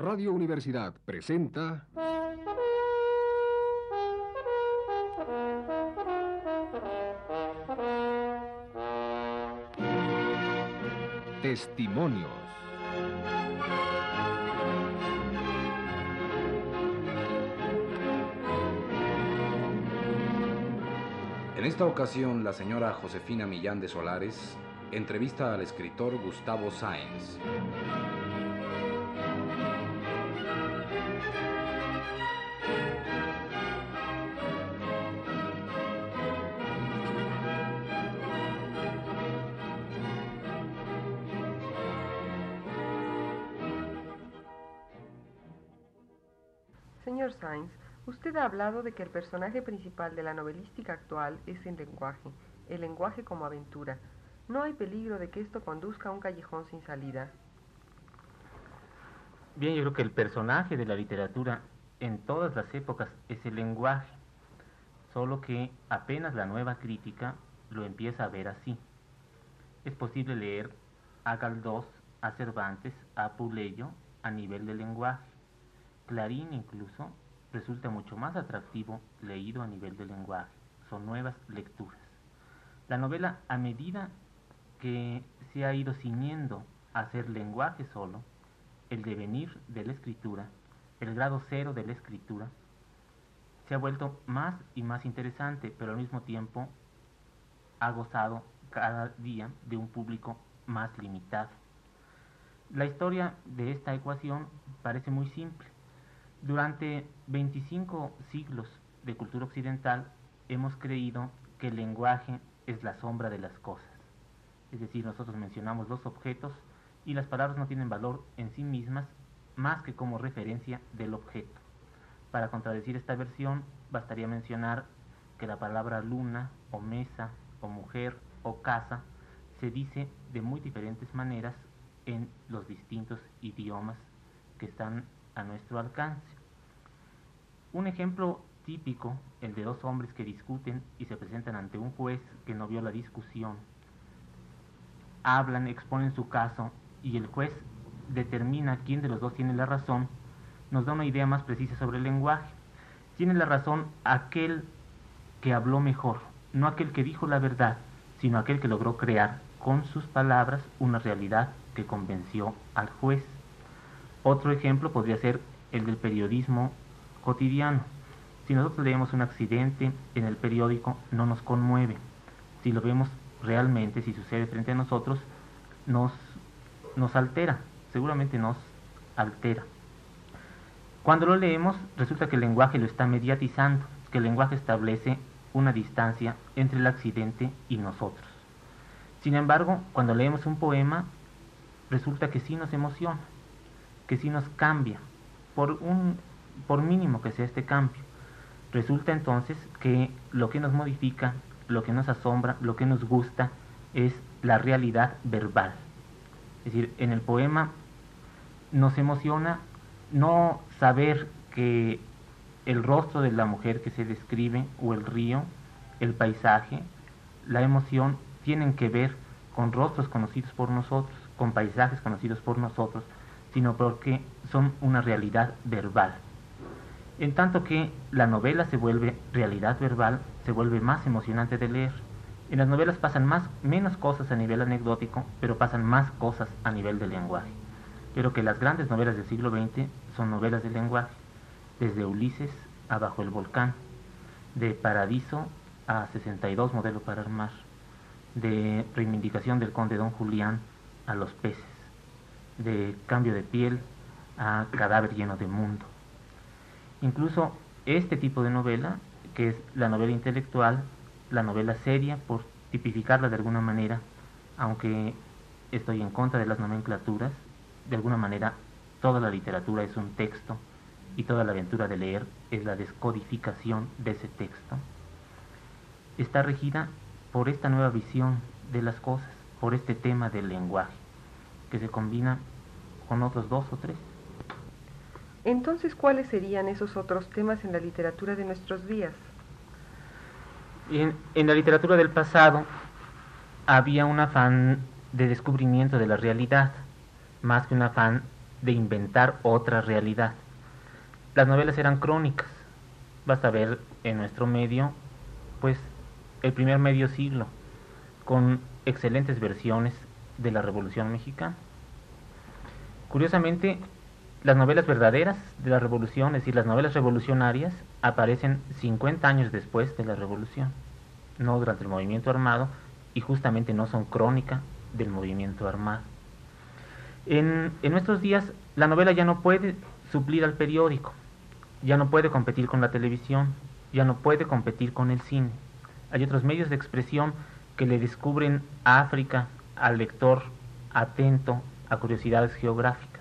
Radio Universidad presenta... Testimonios. En esta ocasión, la señora Josefina Millán de Solares entrevista al escritor Gustavo Sáenz. Usted ha hablado de que el personaje principal de la novelística actual es el lenguaje, el lenguaje como aventura. ¿No hay peligro de que esto conduzca a un callejón sin salida? Bien, yo creo que el personaje de la literatura en todas las épocas es el lenguaje, solo que apenas la nueva crítica lo empieza a ver así. Es posible leer a Galdós, a Cervantes, a Puleyo a nivel de lenguaje. Clarín incluso resulta mucho más atractivo leído a nivel de lenguaje. Son nuevas lecturas. La novela, a medida que se ha ido ciñendo a ser lenguaje solo, el devenir de la escritura, el grado cero de la escritura, se ha vuelto más y más interesante, pero al mismo tiempo ha gozado cada día de un público más limitado. La historia de esta ecuación parece muy simple. Durante 25 siglos de cultura occidental hemos creído que el lenguaje es la sombra de las cosas. Es decir, nosotros mencionamos los objetos y las palabras no tienen valor en sí mismas más que como referencia del objeto. Para contradecir esta versión, bastaría mencionar que la palabra luna o mesa o mujer o casa se dice de muy diferentes maneras en los distintos idiomas que están a nuestro alcance. Un ejemplo típico, el de dos hombres que discuten y se presentan ante un juez que no vio la discusión. Hablan, exponen su caso y el juez determina quién de los dos tiene la razón, nos da una idea más precisa sobre el lenguaje. Tiene la razón aquel que habló mejor, no aquel que dijo la verdad, sino aquel que logró crear con sus palabras una realidad que convenció al juez. Otro ejemplo podría ser el del periodismo cotidiano. Si nosotros leemos un accidente en el periódico, no nos conmueve. Si lo vemos realmente, si sucede frente a nosotros, nos, nos altera, seguramente nos altera. Cuando lo leemos, resulta que el lenguaje lo está mediatizando, que el lenguaje establece una distancia entre el accidente y nosotros. Sin embargo, cuando leemos un poema, resulta que sí nos emociona, que sí nos cambia, por, un, por mínimo que sea este cambio. Resulta entonces que lo que nos modifica, lo que nos asombra, lo que nos gusta, es la realidad verbal. Es decir, en el poema nos emociona no saber que el rostro de la mujer que se describe, o el río, el paisaje, la emoción, tienen que ver con rostros conocidos por nosotros, con paisajes conocidos por nosotros, sino porque son una realidad verbal. En tanto que la novela se vuelve realidad verbal, se vuelve más emocionante de leer. En las novelas pasan más, menos cosas a nivel anecdótico, pero pasan más cosas a nivel del lenguaje. Pero que las grandes novelas del siglo XX son novelas de lenguaje, desde Ulises a Bajo el Volcán, de Paradiso a 62 Modelo para Armar, de Reivindicación del Conde Don Julián a Los Peces, de Cambio de Piel a Cadáver lleno de mundo. Incluso este tipo de novela, que es la novela intelectual, la novela seria, por tipificarla de alguna manera, aunque estoy en contra de las nomenclaturas, de alguna manera toda la literatura es un texto y toda la aventura de leer es la descodificación de ese texto, está regida por esta nueva visión de las cosas, por este tema del lenguaje, que se combina con otros dos o tres. Entonces, ¿cuáles serían esos otros temas en la literatura de nuestros días? En, en, la literatura del pasado había un afán de descubrimiento de la realidad, más que un afán de inventar otra realidad. Las novelas eran crónicas. Basta ver en nuestro medio, pues, el primer medio siglo, con excelentes versiones de la Revolución Mexicana. Curiosamente, las novelas verdaderas de la Revolución, es decir, las novelas revolucionarias, aparecen 50 años después de la Revolución, no durante el movimiento armado, y justamente no son crónica del movimiento armado. En, en nuestros días, la novela ya no puede suplir al periódico, ya no puede competir con la televisión, ya no puede competir con el cine. Hay otros medios de expresión que le descubren a África al lector atento a curiosidades geográficas.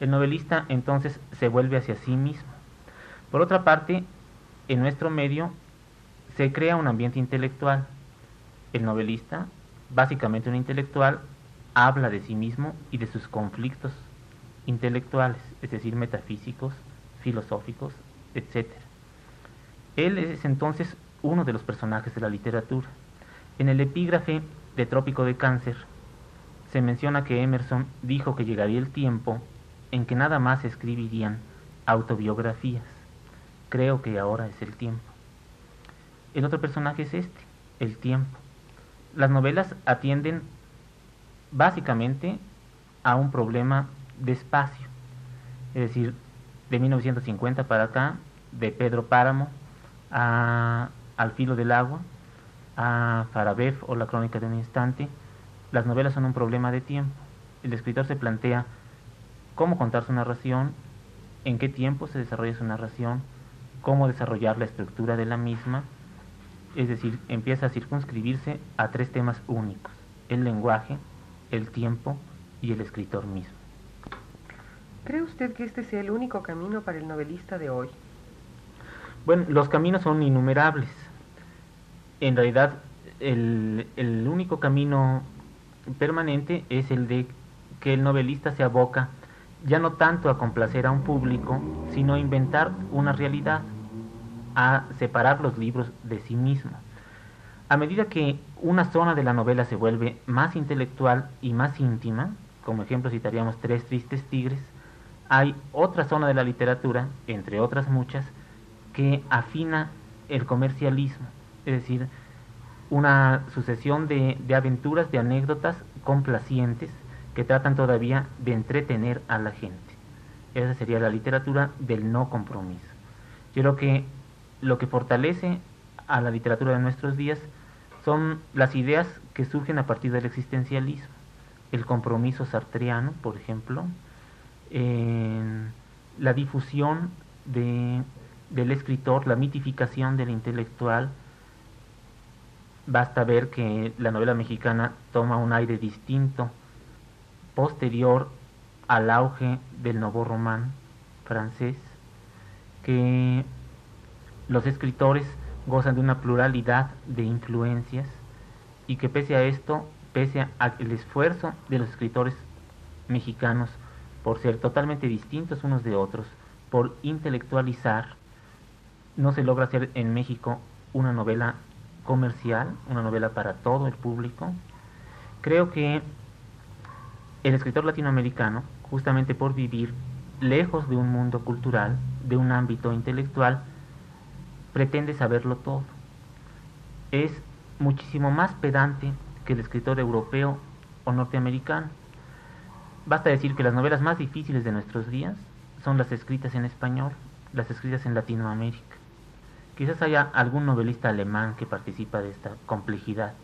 El novelista entonces se vuelve hacia sí mismo. Por otra parte, en nuestro medio se crea un ambiente intelectual. El novelista, básicamente un intelectual, habla de sí mismo y de sus conflictos intelectuales, es decir, metafísicos, filosóficos, etc. Él es entonces uno de los personajes de la literatura. En el epígrafe de Trópico de Cáncer se menciona que Emerson dijo que llegaría el tiempo en que nada más escribirían autobiografías. Creo que ahora es el tiempo. El otro personaje es este, el tiempo. Las novelas atienden básicamente a un problema de espacio. Es decir, de 1950 para acá, de Pedro Páramo a Al filo del agua, a Farabev o La crónica de un instante, las novelas son un problema de tiempo. El escritor se plantea cómo contar su narración, en qué tiempo se desarrolla su narración, cómo desarrollar la estructura de la misma, es decir, empieza a circunscribirse a tres temas únicos, el lenguaje, el tiempo y el escritor mismo. ¿Cree usted que este sea el único camino para el novelista de hoy? Bueno, los caminos son innumerables. En realidad, el, el único camino permanente es el de que el novelista se aboca ya no tanto a complacer a un público, sino a inventar una realidad, a separar los libros de sí mismo. A medida que una zona de la novela se vuelve más intelectual y más íntima, como ejemplo citaríamos Tres Tristes Tigres, hay otra zona de la literatura, entre otras muchas, que afina el comercialismo, es decir, una sucesión de, de aventuras, de anécdotas complacientes que tratan todavía de entretener a la gente. Esa sería la literatura del no compromiso. Yo creo que lo que fortalece a la literatura de nuestros días son las ideas que surgen a partir del existencialismo. El compromiso sartreano, por ejemplo, la difusión de, del escritor, la mitificación del intelectual, Basta ver que la novela mexicana toma un aire distinto, posterior al auge del nuevo román francés, que los escritores gozan de una pluralidad de influencias y que pese a esto, pese al esfuerzo de los escritores mexicanos por ser totalmente distintos unos de otros, por intelectualizar, no se logra hacer en México una novela comercial, una novela para todo el público. Creo que el escritor latinoamericano, justamente por vivir lejos de un mundo cultural, de un ámbito intelectual, pretende saberlo todo. Es muchísimo más pedante que el escritor europeo o norteamericano. Basta decir que las novelas más difíciles de nuestros días son las escritas en español, las escritas en Latinoamérica. Quizás haya algún novelista alemán que participa de esta complejidad,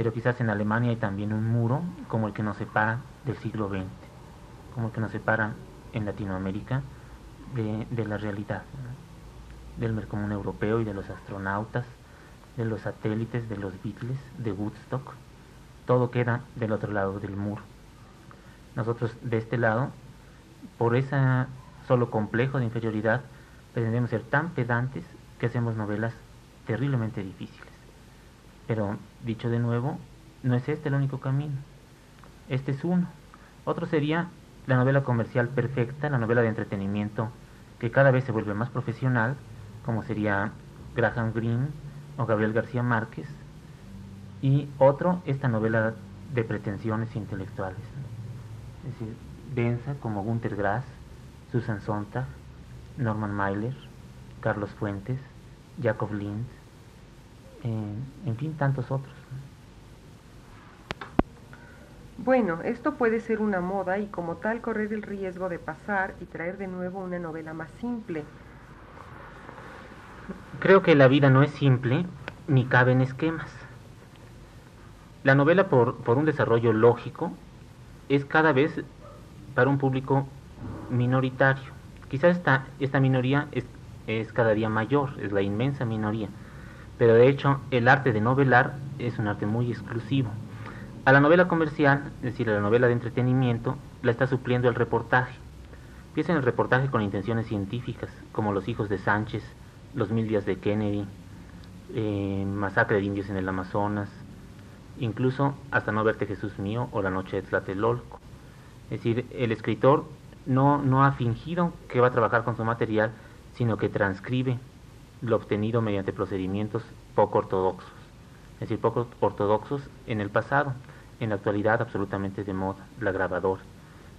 pero quizás en Alemania hay también un muro como el que nos separa del siglo XX, como el que nos separa en Latinoamérica de, la realidad, del mercomún europeo y de los astronautas, de los satélites, de los Beatles, de Woodstock. Todo queda del otro lado del muro. Nosotros de este lado, por ese solo complejo de inferioridad, pretendemos ser tan pedantes que hacemos novelas terriblemente difíciles. Pero, dicho de nuevo, no es este el único camino. Este es uno. Otro sería la novela comercial perfecta, la novela de entretenimiento que cada vez se vuelve más profesional, como sería Graham Greene o Gabriel García Márquez. Y otro, esta novela de pretensiones intelectuales. Es decir, densa como Günter Grass, Susan Sontag, Norman Mailer, Carlos Fuentes, Jacob Linz, fin, tantos otros. Bueno, esto puede ser una moda y como tal correr el riesgo de pasar y traer de nuevo una novela más simple. Creo que la vida no es simple ni cabe en esquemas. La novela, por, por un desarrollo lógico, es cada vez para un público minoritario. Quizás esta, esta minoría es, es cada día mayor, es la inmensa minoría, pero de hecho el arte de novelar es un arte muy exclusivo. A la novela comercial, es decir, a la novela de entretenimiento, la está supliendo el reportaje. Piensa en el reportaje con intenciones científicas, como Los hijos de Sánchez, Los mil días de Kennedy, eh, Masacre de indios en el Amazonas, incluso Hasta no verte Jesús mío o La noche de Tlatelolco. Es decir, el escritor no, no ha fingido que va a trabajar con su material, sino que transcribe lo obtenido mediante procedimientos poco ortodoxos. Es decir, poco ortodoxos en el pasado, en la actualidad absolutamente de moda, la grabadora.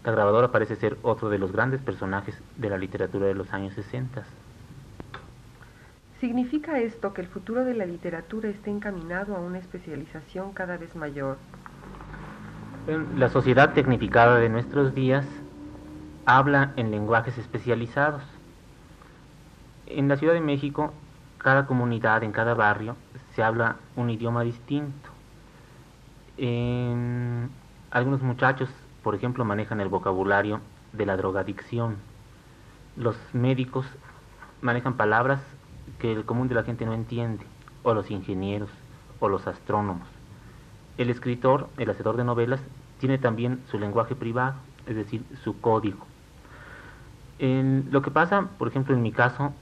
La grabadora parece ser otro de los grandes personajes de la literatura de los años 60. ¿Significa esto que el futuro de la literatura está encaminado a una especialización cada vez mayor? La sociedad tecnificada de nuestros días habla en lenguajes especializados. En la Ciudad de México, cada comunidad, en cada barrio, se habla un idioma distinto. Algunos muchachos, por ejemplo, manejan el vocabulario de la drogadicción. Los médicos manejan palabras que el común de la gente no entiende, o los ingenieros, o los astrónomos. El escritor, el hacedor de novelas, tiene también su lenguaje privado, es decir, su código. Lo que pasa, por ejemplo, en mi caso,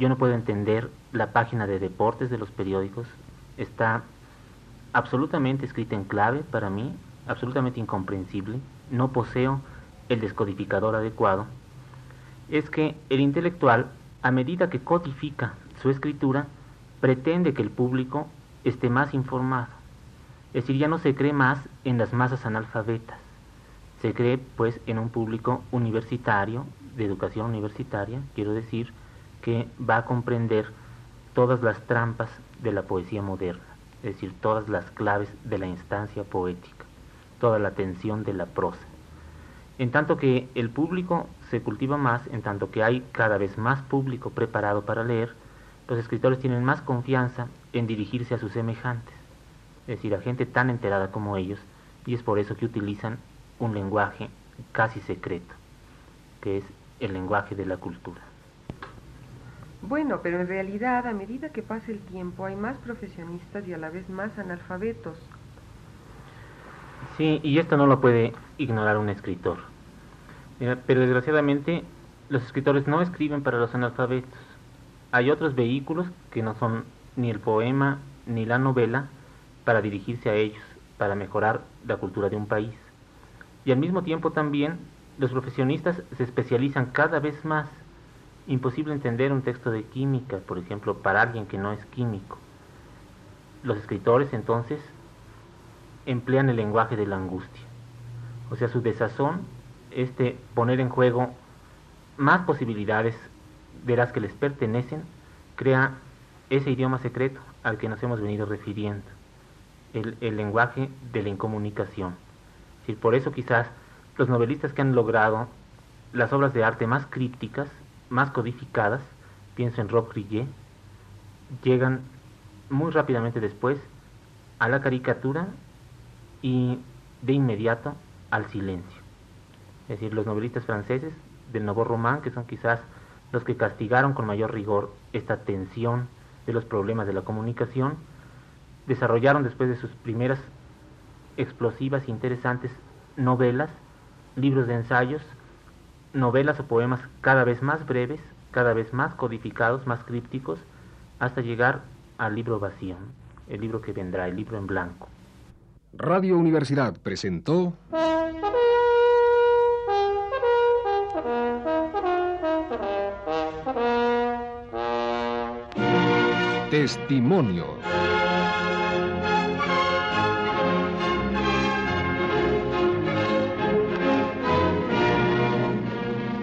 yo no puedo entender la página de deportes de los periódicos. Está absolutamente escrita en clave para mí, absolutamente incomprensible. No poseo el descodificador adecuado. Es que el intelectual, a medida que codifica su escritura, pretende que el público esté más informado. Es decir, ya no se cree más en las masas analfabetas. Se cree pues en un público universitario, de educación universitaria, quiero decir, que va a comprender todas las trampas de la poesía moderna, es decir, todas las claves de la instancia poética, toda la tensión de la prosa. En tanto que el público se cultiva más, en tanto que hay cada vez más público preparado para leer, los escritores tienen más confianza en dirigirse a sus semejantes, es decir, a gente tan enterada como ellos, y es por eso que utilizan un lenguaje casi secreto, que es el lenguaje de la cultura. Bueno, pero en realidad a medida que pasa el tiempo hay más profesionistas y a la vez más analfabetos. Sí, y esto no lo puede ignorar un escritor. Pero desgraciadamente los escritores no escriben para los analfabetos. Hay otros vehículos que no son ni el poema ni la novela para dirigirse a ellos, para mejorar la cultura de un país. Y al mismo tiempo también los profesionistas se especializan cada vez más imposible entender un texto de química, por ejemplo, para alguien que no es químico. Los escritores entonces emplean el lenguaje de la angustia, o sea, su desazón, este poner en juego más posibilidades de las que les pertenecen, crea ese idioma secreto al que nos hemos venido refiriendo, el, lenguaje de la incomunicación. Es por eso quizás los novelistas que han logrado las obras de arte más crípticas más codificadas, pienso en Rob Grillet, llegan muy rápidamente después a la caricatura y de inmediato al silencio. Es decir, los novelistas franceses del Nouveau Roman, que son quizás los que castigaron con mayor rigor esta tensión de los problemas de la comunicación, desarrollaron después de sus primeras explosivas e interesantes novelas, libros de ensayos, novelas o poemas cada vez más breves, cada vez más codificados, más crípticos, hasta llegar al libro vacío, el libro que vendrá, el libro en blanco. Radio Universidad presentó Testimonio.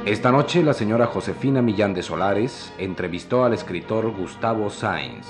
Esta noche la señora Josefina Millán de Solares entrevistó al escritor Gustavo Sáenz.